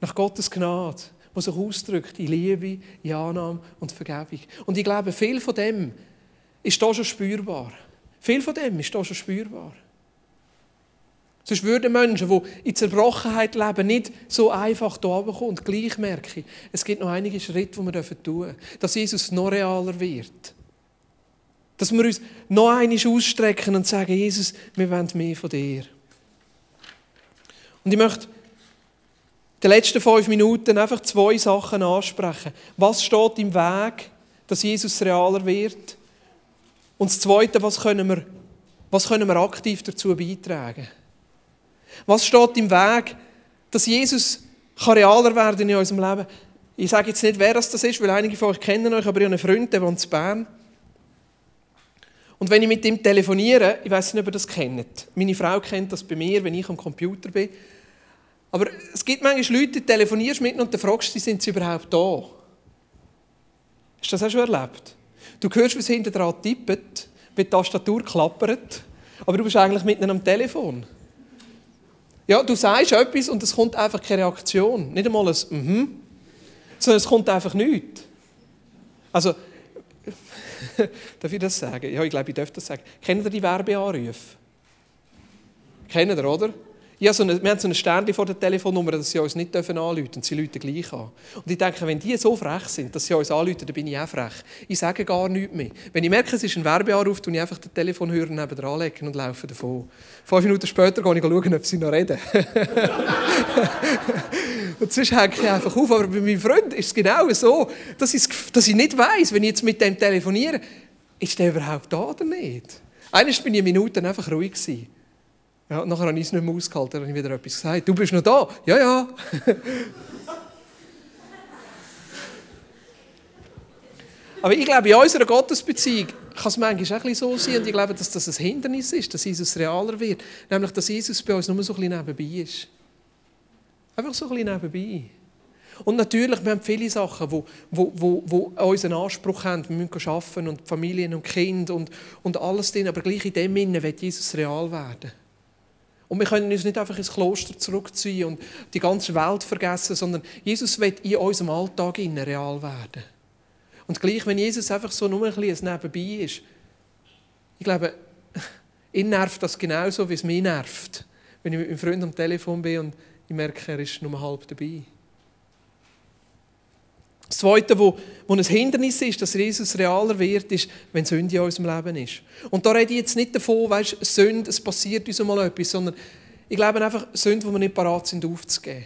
Nach Gottes Gnade, die sich ausdrückt in Liebe, in Annahme und Vergebung. Und ich glaube, viel von dem ist hier schon spürbar. Viel von dem ist hier schon spürbar. Sonst würden Menschen, die in Zerbrochenheit leben, nicht so einfach hier runterkommen. Und gleich merke ich, es gibt noch einige Schritte, die wir tun dürfen, dass Jesus noch realer wird. Dass wir uns noch einmal ausstrecken und sagen, Jesus, wir wollen mehr von dir. Und ich möchte den letzten fünf Minuten einfach zwei Sachen ansprechen. Was steht im Weg, dass Jesus realer wird? Und das Zweite, was können wir, was können wir aktiv dazu beitragen? Was steht im Weg, dass Jesus realer werden in unserem Leben? Ich sage jetzt nicht, wer das ist, weil einige von euch kennen euch, aber ich habe einen Freund, der wohnt in Bern. Und wenn ich mit ihm telefoniere, ich weiß nicht, ob ihr das kennt. Meine Frau kennt das bei mir, wenn ich am Computer bin. Aber es gibt manchmal Leute, die telefonierst mit ihnen und dann fragst du, sind sie überhaupt da? Hast du das auch schon erlebt? Du hörst, wie sie hinten dran tippen, wie die Tastatur klappert, aber du bist eigentlich mit ihnen am Telefon. Ja, du sagst etwas und es kommt einfach keine Reaktion. Nicht einmal ein Mhm, sondern es kommt einfach nichts. Also, darf ich das sagen? Ja, ich glaube, ich darf das sagen. Kennen ihr die Werbeanrufe? Kennen ihr, oder? Ja, so eine, wir haben so ein Sternchen vor der Telefonnummer, dass sie uns nicht anrufen dürfen und sie rufen gleich an. Und ich denke, wenn die so frech sind, dass sie uns anrufen, dann bin ich auch frech. Ich sage gar nichts mehr. Wenn ich merke, es ist ein Werbeanruf, tue ich einfach den Telefonhörer nebenan legen und laufe davon. Fünf Minuten später gehe ich schauen, ob sie noch reden. und sonst hänge ich einfach auf. Aber bei meinem Freund ist es genau so, dass ich, dass ich nicht weiss, wenn ich jetzt mit dem telefoniere, ist der überhaupt da oder nicht? Eines bin ich Minuten einfach ruhig gewesen. Ja, nachher habe ich es nicht mehr ausgehalten, dann habe ich wieder etwas gesagt. Du bist noch da? Ja, ja. Aber ich glaube, in unserer Gottesbeziehung kann es manchmal auch so sein, und ich glaube, dass das ein Hindernis ist, dass Jesus realer wird. Nämlich, dass Jesus bei uns nur so ein bisschen nebenbei ist. Einfach so ein bisschen nebenbei. Und natürlich, wir haben viele Sachen, wo, wo, wo, wo unseren Anspruch haben. Wir müssen arbeiten und Familien und Kinder und, und alles drin. Aber gleich in dem Sinne wird Jesus real werden. Und wir können uns nicht einfach ins Kloster zurückziehen und die ganze Welt vergessen, sondern Jesus wird in unserem Alltag real werden. Und gleich, wenn Jesus einfach so nur ein bisschen nebenbei ist, ich glaube, ihn nervt das genauso, wie es mich nervt, wenn ich mit meinem Freund am Telefon bin und ich merke, er ist nur halb dabei. Das Zweite, wo, wo ein Hindernis ist, dass Jesus realer wird, ist, wenn Sünde in unserem Leben ist. Und da rede ich jetzt nicht davon, weißt, Sünde, es passiert uns mal etwas, sondern ich glaube einfach, Sünde, wo wir nicht parat sind, aufzugeben.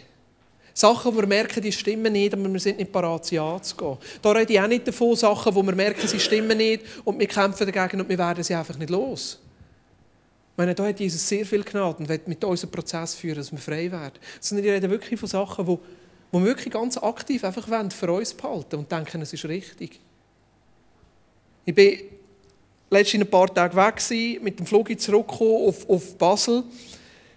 Sachen, wo wir merken, die stimmen nicht, aber wir sind nicht parat, sie anzugehen. Da rede ich auch nicht davon, Sachen, wo wir merken, sie stimmen nicht und wir kämpfen dagegen und wir werden sie einfach nicht los. Ich meine, da hat Jesus sehr viel Gnade und wird mit unserem Prozess führen, dass wir frei werden. Sondern ich rede wirklich von Sachen, die die wir wirklich ganz aktiv einfach für uns behalten und denken, es ist richtig. Ich war letztens ein paar Tage weg, mit dem Flug zurückgekommen auf, auf Basel.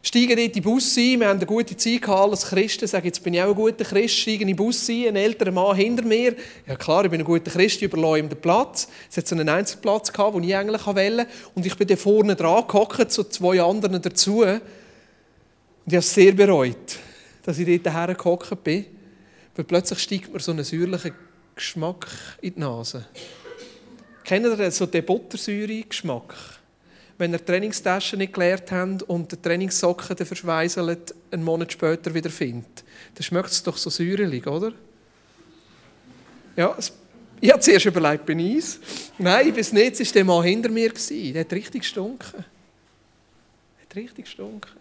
Steigen dort in den Bus ein, wir haben eine gute Zeit gehabt, alles Christen, sagen, jetzt bin ich auch ein guter Christ, steigen in den Bus ein, ein älterer Mann hinter mir. Ja klar, ich bin ein guter Christ, ich überlasse ihm den Platz. Es hat so einen Einzelplatz gehabt, den ich eigentlich wählen Und ich bin da vorne dran gehockt, so zwei anderen dazu. Und ich habe es sehr bereut dass ich dort hergehockt bin, weil plötzlich steigt mir so ein säuerlicher Geschmack in die Nase. Kennt ihr so den Buttersäure-Geschmack? Wenn ihr die Trainingstasche nicht geleert habt und die Trainingssocken verschweißelt einen Monat später wieder findet, dann schmeckt es doch so säuerlich, oder? Ja, Ich habe zuerst überlegt, bin ich es? Nein, bis jetzt war der Mann hinter mir. Der hat richtig gestunken. Der hat richtig gestunken.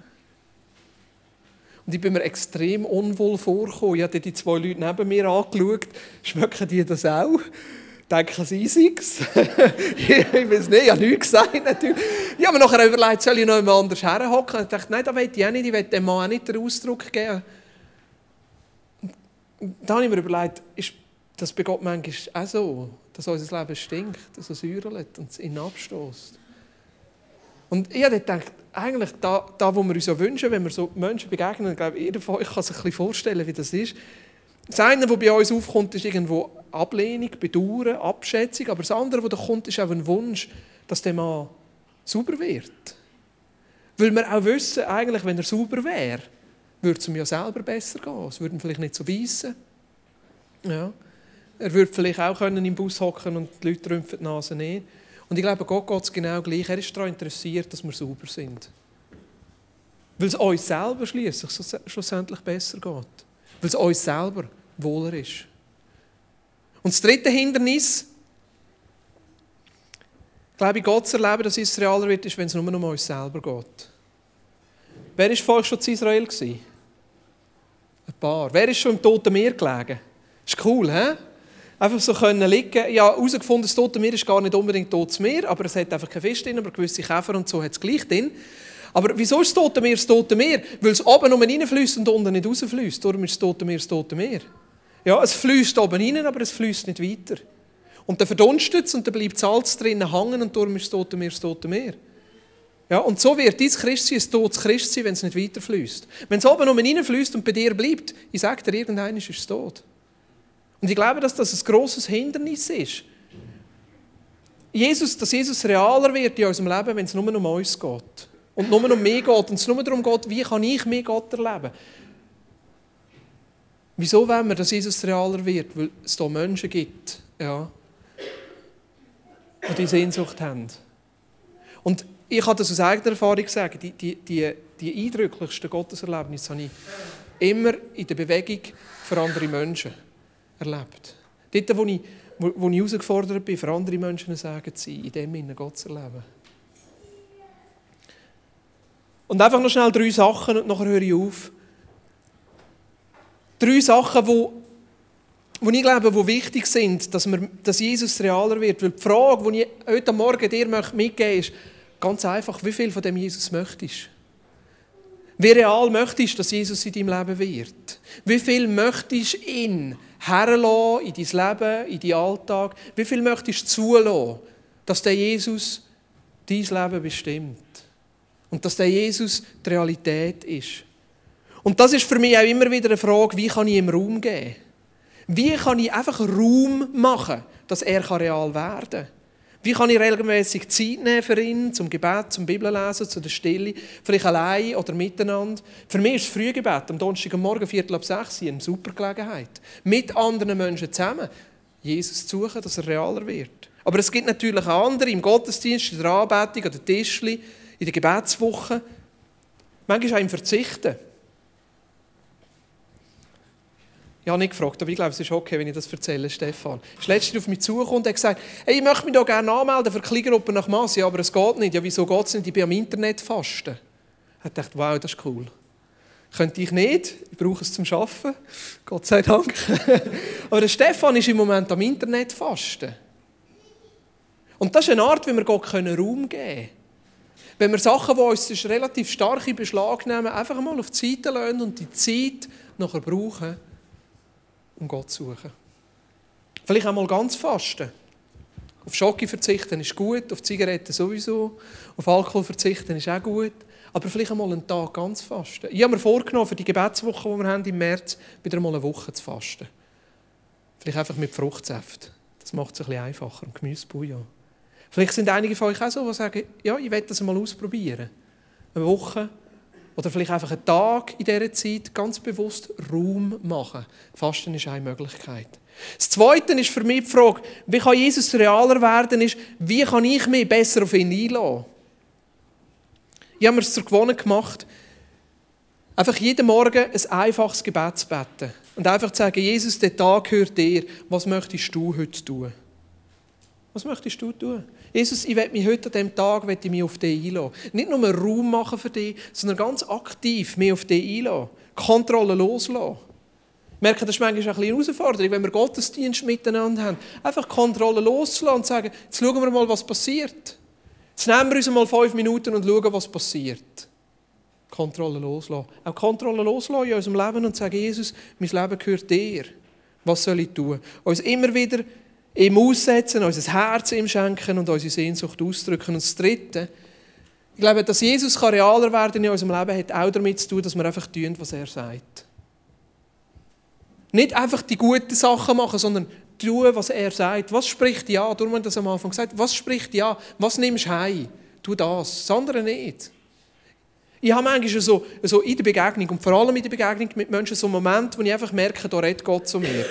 Und ich bin mir extrem unwohl vorgekommen. Ich habe die zwei Leute neben mir angeschaut. Schmecken die das auch? Denken sie sei's? ich weiß nicht, ich habe nichts gesagt. Natürlich. Ich habe mir nachher überlegt, soll ich noch jemand anders herhocken? Ich dachte, nein, das will ich auch nicht. Ich will dem Mann auch nicht den Ausdruck geben. Dann habe ich mir überlegt, ist das bei Gott manchmal auch so, dass unser Leben stinkt, dass es säuerlet und es ihn abstößt. Und ich habe gedacht, eigentlich da, da, wo wir uns so wünschen, wenn wir so Menschen begegnen, ich glaube, jeder von euch kann sich ein bisschen vorstellen, wie das ist. Das eine, was bei uns aufkommt, ist irgendwo Ablehnung, Bedauern, Abschätzung, aber das andere, was da kommt, ist auch ein Wunsch, dass der Mann sauber wird. Weil wir auch wissen, eigentlich, wenn er sauber wäre, würde es ihm ja selber besser gehen. Es würde ihn vielleicht nicht so beißen. Ja. Er würde vielleicht auch können im Bus hocken und die Leute rümpfen die Nase nicht. Und ich glaube, Gott geht es genau gleich. Er ist daran interessiert, dass wir sauber sind. Weil es uns selber schließlich schlussendlich besser geht. Weil es uns selber wohler ist. Und das dritte Hindernis, glaube ich, Gott zu erleben, dass es realer wird, ist, wenn es nur um uns selber geht. Wer war vorher schon zu Israel? Ein paar. Wer ist schon im Toten Meer gelegen? Ist cool, hä? Einfach so können liegen. Ja, herausgefunden, das Tote Meer ist gar nicht unbedingt totes Meer, aber es hat einfach kein Fisch drin, aber gewisse Käfer und so hat es gleich drin. Aber wieso ist das Tote Meer das Tote Meer? Weil es oben um reinfließt und unten nicht rausfließt. Darum ist das Tote Meer das Tote Meer. Ja, es fließt oben rein, aber es fließt nicht weiter. Und dann verdunstet es und dann bleibt Salz drinnen hängen und darum ist das Tote Meer das Tote Meer. Ja, und so wird dein Christsein ein totes Christsein, wenn es nicht weiterfließt. Wenn es oben um reinfließt und bei dir bleibt, ich sage dir, irgendeiner ist es tot. Und ich glaube, dass das ein grosses Hindernis ist. Jesus, dass Jesus realer wird in unserem Leben, wenn es nur um uns geht. Und nur um mich geht. Und es nur darum geht, wie kann ich mich Gott erleben. Wieso wollen wir, dass Jesus realer wird? Weil es da Menschen gibt, ja, die diese Sehnsucht haben. Und ich kann das aus eigener Erfahrung sagen, die, die, die, die eindrücklichsten Gotteserlebnisse habe ich immer in der Bewegung für andere Menschen erlebt. Dort, wo ich, wo, ich herausgefordert bin, für andere Menschen sagen zu sein, in dem Sinne Gott zu erleben. Und einfach noch schnell drei Sachen und nachher höre ich auf. Drei Sachen, wo, wo ich glaube, wo wichtig sind, dass, wir, dass Jesus realer wird. Weil die Frage, die ich heute Morgen dir mitgeben möchte, ist ganz einfach, wie viel von dem Jesus möchtest Wie real möchtest du, dass Jesus in deinem Leben wird? Wie viel möchtest du ihn herlassen in dein Leben, in deinen Alltag? Wie viel möchtest du zulassen, dass der Jesus dein Leben bestimmt? Und dass der Jesus die Realität ist? Und das ist für mich auch immer wieder eine Frage, wie kann ich ihm Raum geben? Wie kann ich einfach Raum machen, dass er real werden kann? Wie kann ich regelmäßig Zeit nehmen für ihn, zum Gebet, zum Bibellesen, zu der Stille, vielleicht allein oder miteinander? Für mich ist das Frühgebet am Donnerstagmorgen, Viertel ab sechs, eine super Gelegenheit. Mit anderen Menschen zusammen Jesus zu suchen, dass er realer wird. Aber es gibt natürlich auch andere im Gottesdienst, in der Anbetung, an den Tischli, in der Gebetswoche. Manchmal auch im Verzichten. Ich habe nicht gefragt, aber ich glaube, es ist okay, wenn ich das erzähle, Stefan. Er ist letztens auf mich zugekommen und hat gesagt, hey, ich möchte mich da gerne anmelden für die Kleingruppe nach Masse, aber es geht nicht. Ja, wieso geht es nicht? Ich bin am Internet fasten. Ich dachte, wow, das ist cool. Könnte ich nicht, ich brauche es zum Arbeiten, Gott sei Dank. aber der Stefan ist im Moment am Internet fasten. Und das ist eine Art, wie wir Gott Raum geben können. Wenn wir Sachen, die uns relativ stark in Beschlag nehmen, einfach mal auf die Seite lassen und die Zeit nachher brauchen, um Gott suchen. Vielleicht einmal ganz fasten. Auf Schocke verzichten ist gut, auf Zigaretten sowieso, auf Alkohol verzichten ist auch gut. Aber vielleicht einmal einen Tag ganz fasten. Ich habe mir vorgenommen, für die Gebetswoche, die wir haben im März, wieder einmal eine Woche zu fasten. Vielleicht einfach mit Fruchtsaft. Das macht es ein bisschen einfacher. Und Gemüsebouillon. Vielleicht sind einige von euch auch so, die sagen, ja, ich will das einmal ausprobieren. Eine Woche oder vielleicht einfach einen Tag in dieser Zeit ganz bewusst Raum machen. Fasten ist eine Möglichkeit. Das Zweite ist für mich die Frage, wie kann Jesus realer werden, ist, wie kann ich mich besser auf ihn einlassen? Ich habe mir es zur Gewohnheit gemacht, einfach jeden Morgen ein einfaches Gebet zu beten. Und einfach zu sagen, Jesus, der Tag gehört dir. Was möchtest du heute tun? Was möchtest du tun? Jesus, ich werde mich heute an diesem Tag ich mich auf dich einlassen. Nicht nur Raum machen für dich, sondern ganz aktiv mich auf dich einlassen. Kontrolle loslassen. Ich merke, das ist manchmal eine Herausforderung, wenn wir Gottesdienst miteinander haben. Einfach Kontrolle loslassen und sagen, jetzt schauen wir mal, was passiert. Jetzt nehmen wir uns mal fünf Minuten und schauen, was passiert. Kontrolle loslassen. Auch Kontrolle loslassen in unserem Leben und sagen, Jesus, mein Leben gehört dir. Was soll ich tun? Uns immer wieder ihm aussetzen, unser Herz ihm schenken und unsere Sehnsucht ausdrücken. Und das Dritte, ich glaube, dass Jesus realer werden in unserem Leben, hat auch damit zu tun, dass wir einfach tun, was er sagt. Nicht einfach die guten Sachen machen, sondern tun, was er sagt. Was spricht ja? Darum haben wir das am Anfang gesagt. Was spricht ja? Was nimmst du heim? Tu das. Das andere nicht. Ich habe manchmal so, so in der Begegnung und vor allem in der Begegnung mit Menschen so Momente, wo ich einfach merke, da redet Gott zu mir.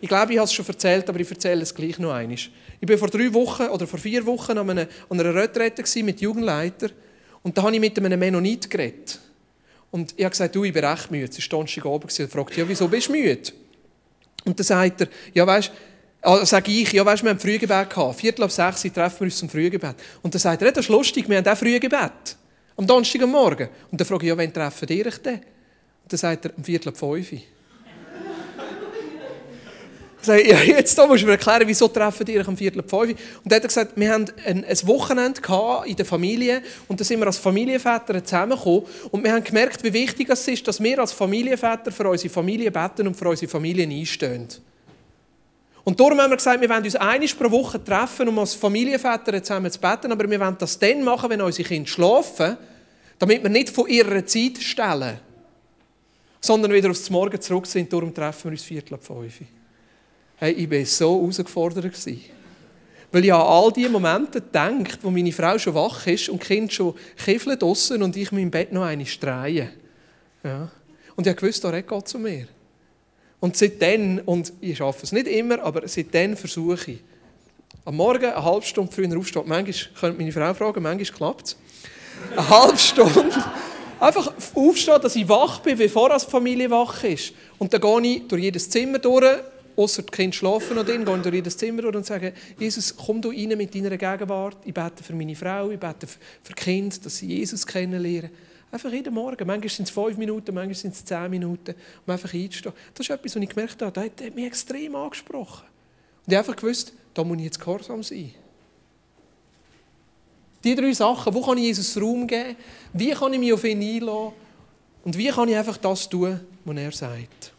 Ich glaube, ich habe es schon erzählt, aber ich erzähle es gleich noch einmal. Ich war vor drei Wochen oder vor vier Wochen an einer, an einer Retrette mit Jugendleitern und da habe ich mit einem Mennonit geredet. Und ich habe gesagt, du, ich bin recht müde. Es war Donnerstag oben und fragte, ja, wieso bist du müde? Und dann sagt er, ja, weißt also sage ich, ja, weißt, wir haben Frühgebet gehabt. Viertel ab sechs treffen wir uns zum Frühgebet. Und dann sagt er, das ist lustig, wir haben auch Frühgebet. Am Donnerstag. Und dann frage ich, ja, wann treffen ihr euch denn? Und dann sagt er, um Viertel ab fünf. Ja, jetzt musst du mir erklären, wieso treffen die euch am Viertel fünf? Und dann hat er gesagt, wir hatten ein, Wochenende in der Familie und da sind wir als Familienväter zusammengekommen und wir haben gemerkt, wie wichtig es ist, dass wir als Familienväter für unsere Familie beten und für unsere Familien einstehen. Und darum haben wir gesagt, wir wollen uns einmal pro Woche treffen, um als Familienväter zusammen zu beten, aber wir wollen das dann machen, wenn unsere Kinder schlafen, damit wir nicht von ihrer Zeit stellen, sondern wieder aufs Morgen zurück sind. Darum treffen wir uns Viertel ab fünf. Hey, ich war so herausgefordert. Weil ich an all die Momente denkt, wo meine Frau schon wach ist und Kinder schon kiffeln draussen und ich mein Bett noch eine streie. Ja. Und ich wusste, da redet Gott zu mir. Und seitdem, und ich schaffe es nicht immer, aber seitdem versuche ich, am Morgen eine halbe Stunde früher aufstehen. Manchmal könnte meine Frau fragen, manchmal klappt es. Eine halbe Stunde. Einfach aufstehen, dass ich wach bin, bevor die Familie wach ist. Und dann gehe ich durch jedes Zimmer durch, außer die Kinder schlafen noch drin, gehen durch jedes Zimmer und sagen, Jesus, komm du rein mit deiner Gegenwart. Ich bete für meine Frau, ich bete für die Kinder, dass sie Jesus kennenlernen. Einfach jeden Morgen. Manchmal sind es fünf Minuten, manchmal sind es zehn Minuten, um einfach einzustehen. Das ist etwas, was ich gemerkt habe, das hat mich extrem angesprochen. Und ich habe einfach gewusst, da muss ich jetzt gehorsam sein. Die drei Sachen, wo kann ich Jesus Raum geben? Wie kann ich mich auf ihn einlassen? Und wie kann ich einfach das tun, was er sagt?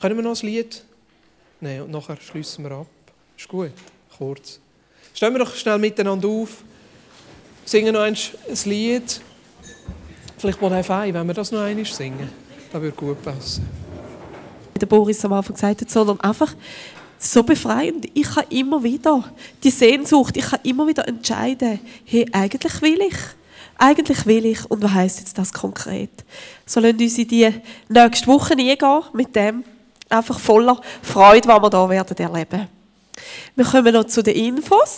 Können wir noch ein Lied? Nein, und nachher schließen wir ab. Ist gut, kurz. Stellen wir doch schnell miteinander auf. Singen noch ein Lied. Vielleicht mal ein, wenn wir das noch einmal singen. Das würde gut passen. Der Boris am Anfang gesagt hat, sondern einfach so befreiend. Ich kann immer wieder die Sehnsucht, ich kann immer wieder entscheiden, hey, eigentlich will ich. Eigentlich will ich. Und was heisst jetzt das konkret? So lassen uns in die nächste Woche eingehen mit dem einfach voller Freude, was wir hier werden erleben. Wir kommen noch zu den Infos.